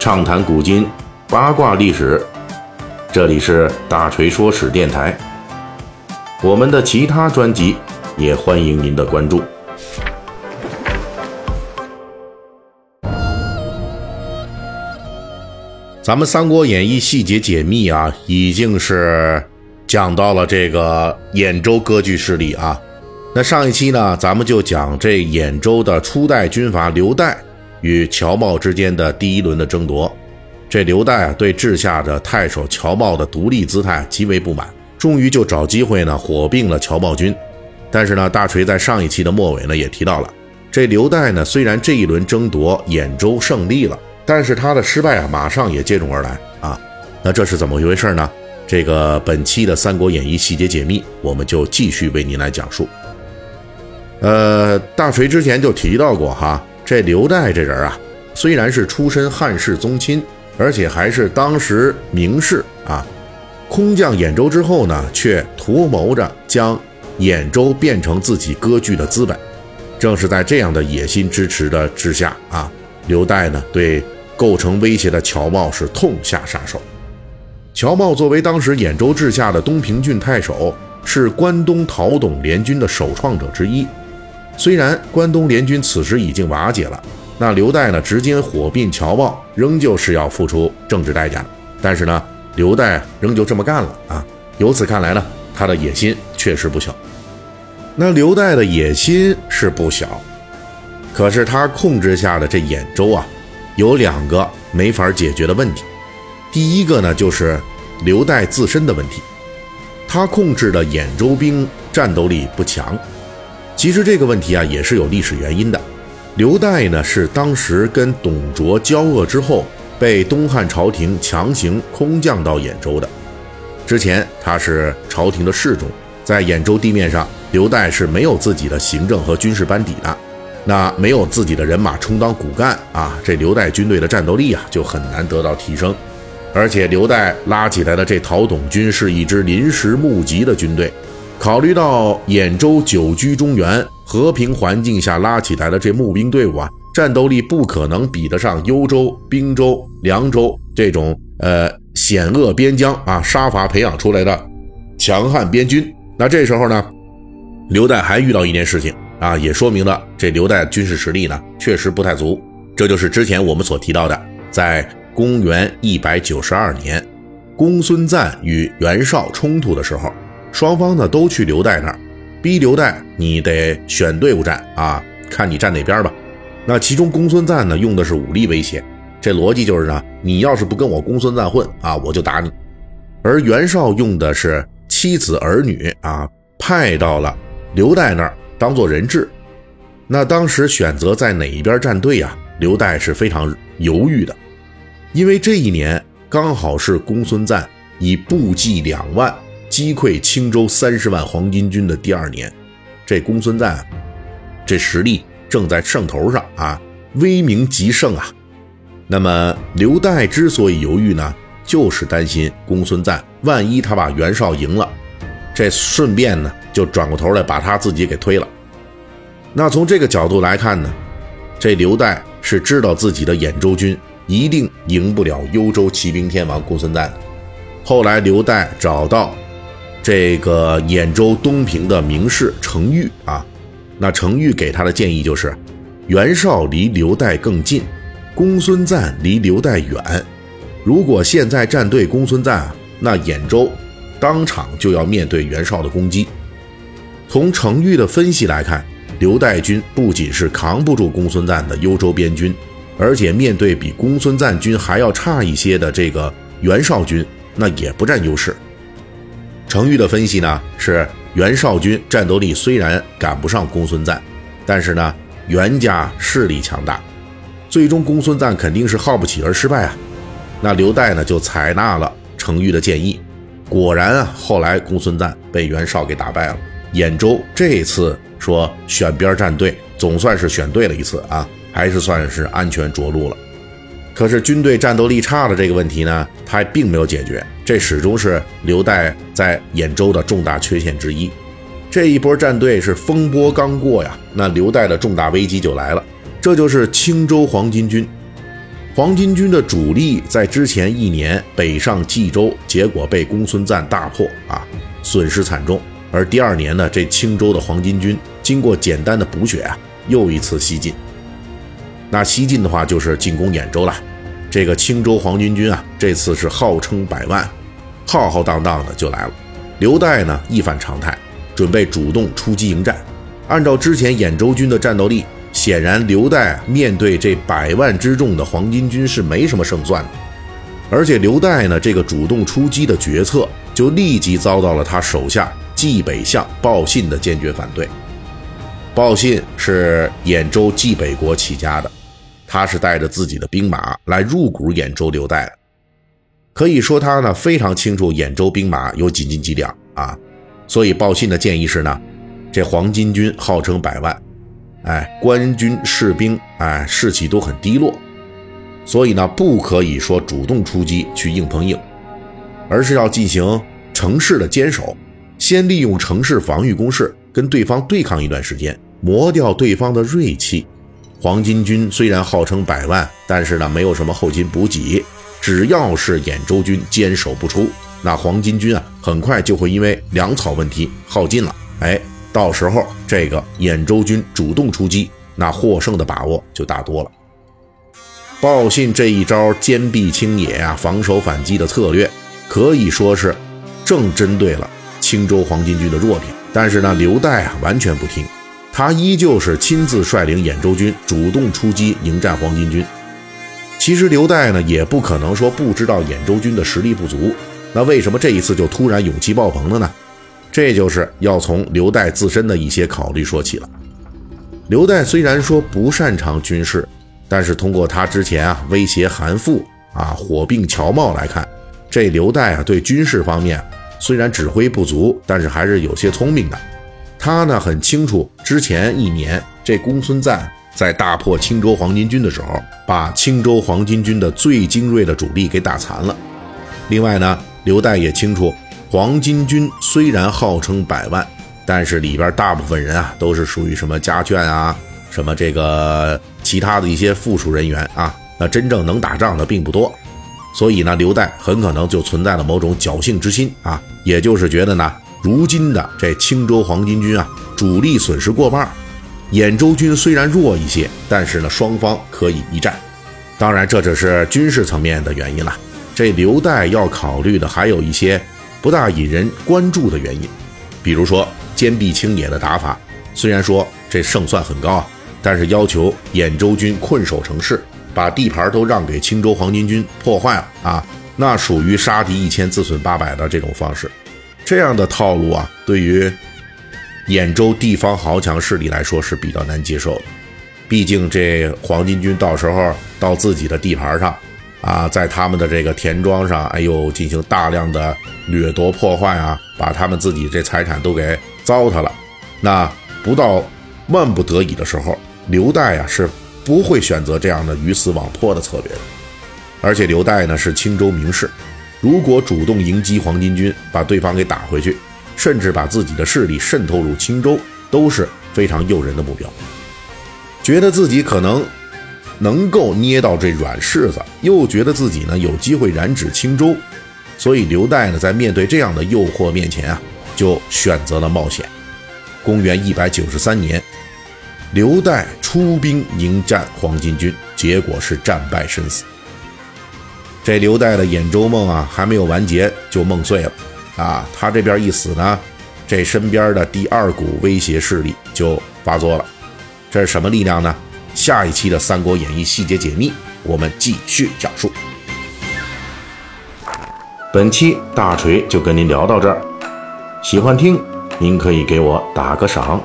畅谈古今，八卦历史。这里是大锤说史电台。我们的其他专辑也欢迎您的关注。咱们《三国演义》细节解密啊，已经是讲到了这个兖州割据势力啊。那上一期呢，咱们就讲这兖州的初代军阀刘岱。与乔瑁之间的第一轮的争夺，这刘岱啊对治下的太守乔瑁的独立姿态极为不满，终于就找机会呢火并了乔瑁军。但是呢，大锤在上一期的末尾呢也提到了，这刘岱呢虽然这一轮争夺兖州胜利了，但是他的失败啊马上也接踵而来啊。那这是怎么一回事呢？这个本期的《三国演义》细节解密，我们就继续为您来讲述。呃，大锤之前就提到过哈。这刘岱这人啊，虽然是出身汉室宗亲，而且还是当时名士啊，空降兖州之后呢，却图谋着将兖州变成自己割据的资本。正是在这样的野心支持的之下啊，刘岱呢对构成威胁的乔瑁是痛下杀手。乔瑁作为当时兖州治下的东平郡太守，是关东讨董联军的首创者之一。虽然关东联军此时已经瓦解了，那刘岱呢直接火并乔瑁，仍旧是要付出政治代价的。但是呢，刘岱仍旧这么干了啊！由此看来呢，他的野心确实不小。那刘岱的野心是不小，可是他控制下的这兖州啊，有两个没法解决的问题。第一个呢，就是刘岱自身的问题，他控制的兖州兵战斗力不强。其实这个问题啊也是有历史原因的。刘岱呢是当时跟董卓交恶之后，被东汉朝廷强行空降到兖州的。之前他是朝廷的侍中，在兖州地面上，刘岱是没有自己的行政和军事班底的，那没有自己的人马充当骨干啊，这刘岱军队的战斗力啊就很难得到提升。而且刘岱拉起来的这讨董军是一支临时募集的军队。考虑到兖州久居中原和平环境下拉起来的这募兵队伍啊，战斗力不可能比得上幽州、滨州、凉州这种呃险恶边疆啊杀伐培养出来的强悍边军。那这时候呢，刘岱还遇到一件事情啊，也说明了这刘岱军事实力呢确实不太足。这就是之前我们所提到的，在公元一百九十二年，公孙瓒与袁绍冲突的时候。双方呢都去刘岱那儿，逼刘岱你得选队伍战啊，看你站哪边吧。那其中公孙瓒呢用的是武力威胁，这逻辑就是呢，你要是不跟我公孙瓒混啊，我就打你。而袁绍用的是妻子儿女啊，派到了刘岱那儿当做人质。那当时选择在哪一边站队呀？刘岱是非常犹豫的，因为这一年刚好是公孙瓒以部骑两万。击溃青州三十万黄巾军的第二年，这公孙瓒，这实力正在胜头上啊，威名极盛啊。那么刘岱之所以犹豫呢，就是担心公孙瓒万一他把袁绍赢了，这顺便呢就转过头来把他自己给推了。那从这个角度来看呢，这刘岱是知道自己的兖州军一定赢不了幽州骑兵天王公孙瓒的。后来刘岱找到。这个兖州东平的名士程昱啊，那程昱给他的建议就是，袁绍离刘岱更近，公孙瓒离刘岱远。如果现在站队公孙瓒，那兖州当场就要面对袁绍的攻击。从程昱的分析来看，刘岱军不仅是扛不住公孙瓒的幽州边军，而且面对比公孙瓒军还要差一些的这个袁绍军，那也不占优势。程昱的分析呢是，袁绍军战斗力虽然赶不上公孙瓒，但是呢，袁家势力强大，最终公孙瓒肯定是耗不起而失败啊。那刘岱呢就采纳了程昱的建议，果然啊，后来公孙瓒被袁绍给打败了。兖州这次说选边站队，总算是选对了一次啊，还是算是安全着陆了。可是军队战斗力差的这个问题呢，他并没有解决，这始终是刘岱在兖州的重大缺陷之一。这一波战队是风波刚过呀，那刘岱的重大危机就来了，这就是青州黄巾军。黄巾军的主力在之前一年北上冀州，结果被公孙瓒大破啊，损失惨重。而第二年呢，这青州的黄巾军经过简单的补血啊，又一次西进。那西进的话，就是进攻兖州了。这个青州黄巾军啊，这次是号称百万，浩浩荡荡的就来了。刘岱呢，一反常态，准备主动出击迎战。按照之前兖州军的战斗力，显然刘岱面对这百万之众的黄巾军是没什么胜算的。而且刘岱呢，这个主动出击的决策，就立即遭到了他手下。冀北相鲍信的坚决反对。鲍信是兖州冀北国起家的，他是带着自己的兵马来入股兖州刘岱的。可以说他呢非常清楚兖州兵马有几斤几两啊，所以报信的建议是呢，这黄巾军号称百万，哎，官军士兵哎士气都很低落，所以呢不可以说主动出击去硬碰硬，而是要进行城市的坚守。先利用城市防御工事跟对方对抗一段时间，磨掉对方的锐气。黄巾军虽然号称百万，但是呢没有什么后勤补给，只要是兖州军坚守不出，那黄巾军啊很快就会因为粮草问题耗尽了。哎，到时候这个兖州军主动出击，那获胜的把握就大多了。报信这一招坚壁清野啊，防守反击的策略，可以说是正针对了。青州黄巾军的弱点，但是呢，刘岱啊完全不听，他依旧是亲自率领兖州军主动出击迎战黄巾军。其实刘岱呢也不可能说不知道兖州军的实力不足，那为什么这一次就突然勇气爆棚了呢？这就是要从刘岱自身的一些考虑说起了。刘岱虽然说不擅长军事，但是通过他之前啊威胁韩馥啊火并乔瑁来看，这刘岱啊对军事方面。虽然指挥不足，但是还是有些聪明的。他呢很清楚，之前一年这公孙瓒在大破青州黄巾军的时候，把青州黄巾军的最精锐的主力给打残了。另外呢，刘岱也清楚，黄巾军虽然号称百万，但是里边大部分人啊都是属于什么家眷啊，什么这个其他的一些附属人员啊，那真正能打仗的并不多。所以呢，刘岱很可能就存在了某种侥幸之心啊，也就是觉得呢，如今的这青州黄巾军啊，主力损失过半，兖州军虽然弱一些，但是呢，双方可以一战。当然，这只是军事层面的原因了。这刘岱要考虑的还有一些不大引人关注的原因，比如说坚壁清野的打法，虽然说这胜算很高啊，但是要求兖州军困守城市。把地盘都让给青州黄巾军破坏了啊，那属于杀敌一千自损八百的这种方式，这样的套路啊，对于兖州地方豪强势力来说是比较难接受的。毕竟这黄巾军到时候到自己的地盘上啊，在他们的这个田庄上，哎呦，进行大量的掠夺破坏啊，把他们自己这财产都给糟蹋了。那不到万不得已的时候，刘岱啊是。不会选择这样的鱼死网破的策略的，而且刘岱呢是青州名士，如果主动迎击黄巾军，把对方给打回去，甚至把自己的势力渗透入青州，都是非常诱人的目标。觉得自己可能能够捏到这软柿子，又觉得自己呢有机会染指青州，所以刘岱呢在面对这样的诱惑面前啊，就选择了冒险。公元一百九十三年。刘岱出兵迎战黄巾军，结果是战败身死。这刘岱的兖州梦啊，还没有完结就梦碎了啊！他这边一死呢，这身边的第二股威胁势力就发作了。这是什么力量呢？下一期的《三国演义》细节解密，我们继续讲述。本期大锤就跟您聊到这儿，喜欢听您可以给我打个赏。